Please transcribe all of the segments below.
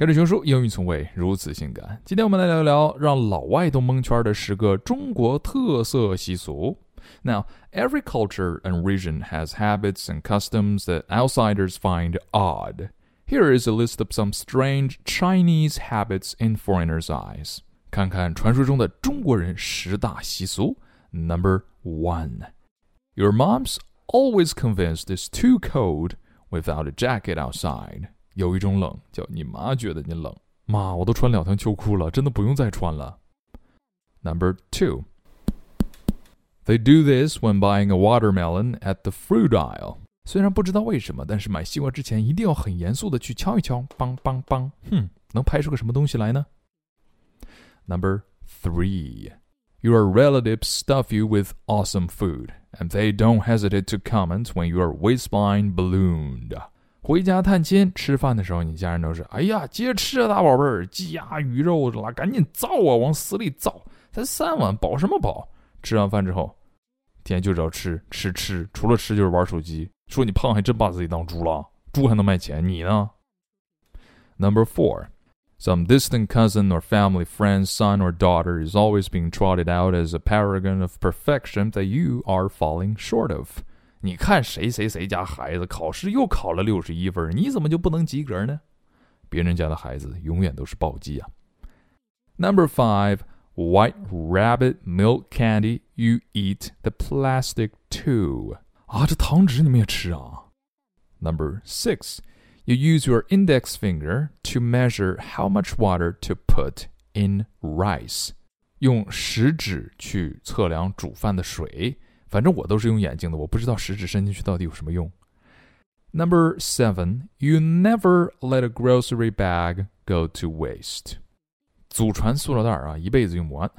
跟着熊叔，英语从未如此性感。今天我们来聊一聊让老外都蒙圈的十个中国特色习俗。Now, every culture and region has habits and customs that outsiders find odd. Here is a list of some strange Chinese habits in foreigners' eyes. 看看传说中的中国人十大习俗。Number one, your mom's always convinced it's too cold without a jacket outside. 有一种冷，叫你妈觉得你冷。妈，我都穿两条秋裤了，真的不用再穿了。Number two. They do this when buying a watermelon at the fruit aisle. 虽然不知道为什么，但是买西瓜之前一定要很严肃的去敲一敲，梆梆梆，哼，能拍出个什么东西来呢？Number three. Your relatives stuff you with awesome food, and they don't hesitate to comment when you are waistline ballooned. 回家探亲吃饭的时候，你家人都是：“哎呀，接着吃啊，大宝贝儿，鸡鸭鱼肉啦，赶紧造啊，往死里造！才三碗，饱什么饱？”吃完饭之后，天天就知道吃吃吃，除了吃就是玩手机。说你胖还真把自己当猪了，猪还能卖钱，你呢？Number four. Some distant cousin or family friend, son or daughter is always being trotted out as a paragon of perfection that you are falling short of. 你看谁谁谁家孩子考试又考了六十一分，你怎么就不能及格呢？别人家的孩子永远都是暴击啊。Number five, white rabbit milk candy. You eat the plastic too. 啊，这糖纸你们也吃啊？Number six, you use your index finger to measure how much water to put in rice. 用食指去测量煮饭的水。 反正我都是用眼睛的，我不知道食指伸进去到底有什么用。Number seven, you never let a grocery bag go to waste. 祖传塑料袋啊，一辈子用不完。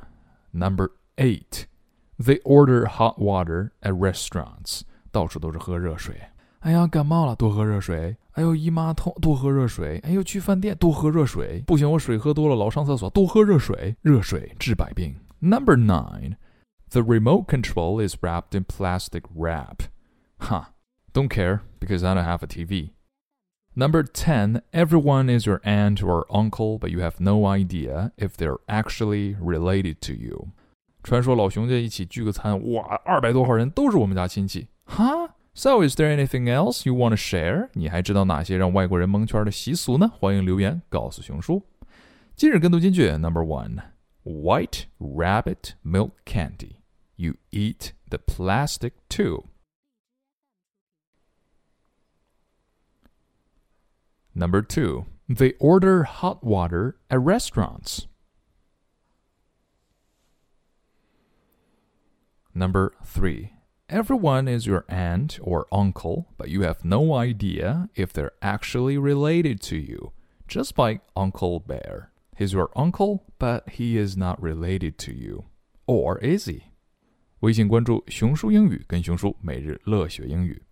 Number eight, they order hot water at restaurants. 到处都是喝热水。哎呀，感冒了多喝热水。哎呦，姨妈痛多喝热水。哎呦，去饭店多喝热水。不行，我水喝多了老上厕所，多喝热水。热水治百病。Number nine. The remote control is wrapped in plastic wrap. Huh. Don't care because I don't have a TV. Number 10. Everyone is your aunt or uncle, but you have no idea if they're actually related to you. 传说老熊家一起聚个餐，哇，二百多号人都是我们家亲戚。Huh? So is there anything else you want to share? 你还知道哪些让外国人蒙圈的习俗呢？欢迎留言告诉熊叔。今日跟读金句 Number one: White rabbit milk candy You eat the plastic too. Number two, they order hot water at restaurants. Number three, everyone is your aunt or uncle, but you have no idea if they're actually related to you, just like Uncle Bear. He's your uncle, but he is not related to you. Or is he? 微信关注“熊叔英语”，跟熊叔每日乐学英语。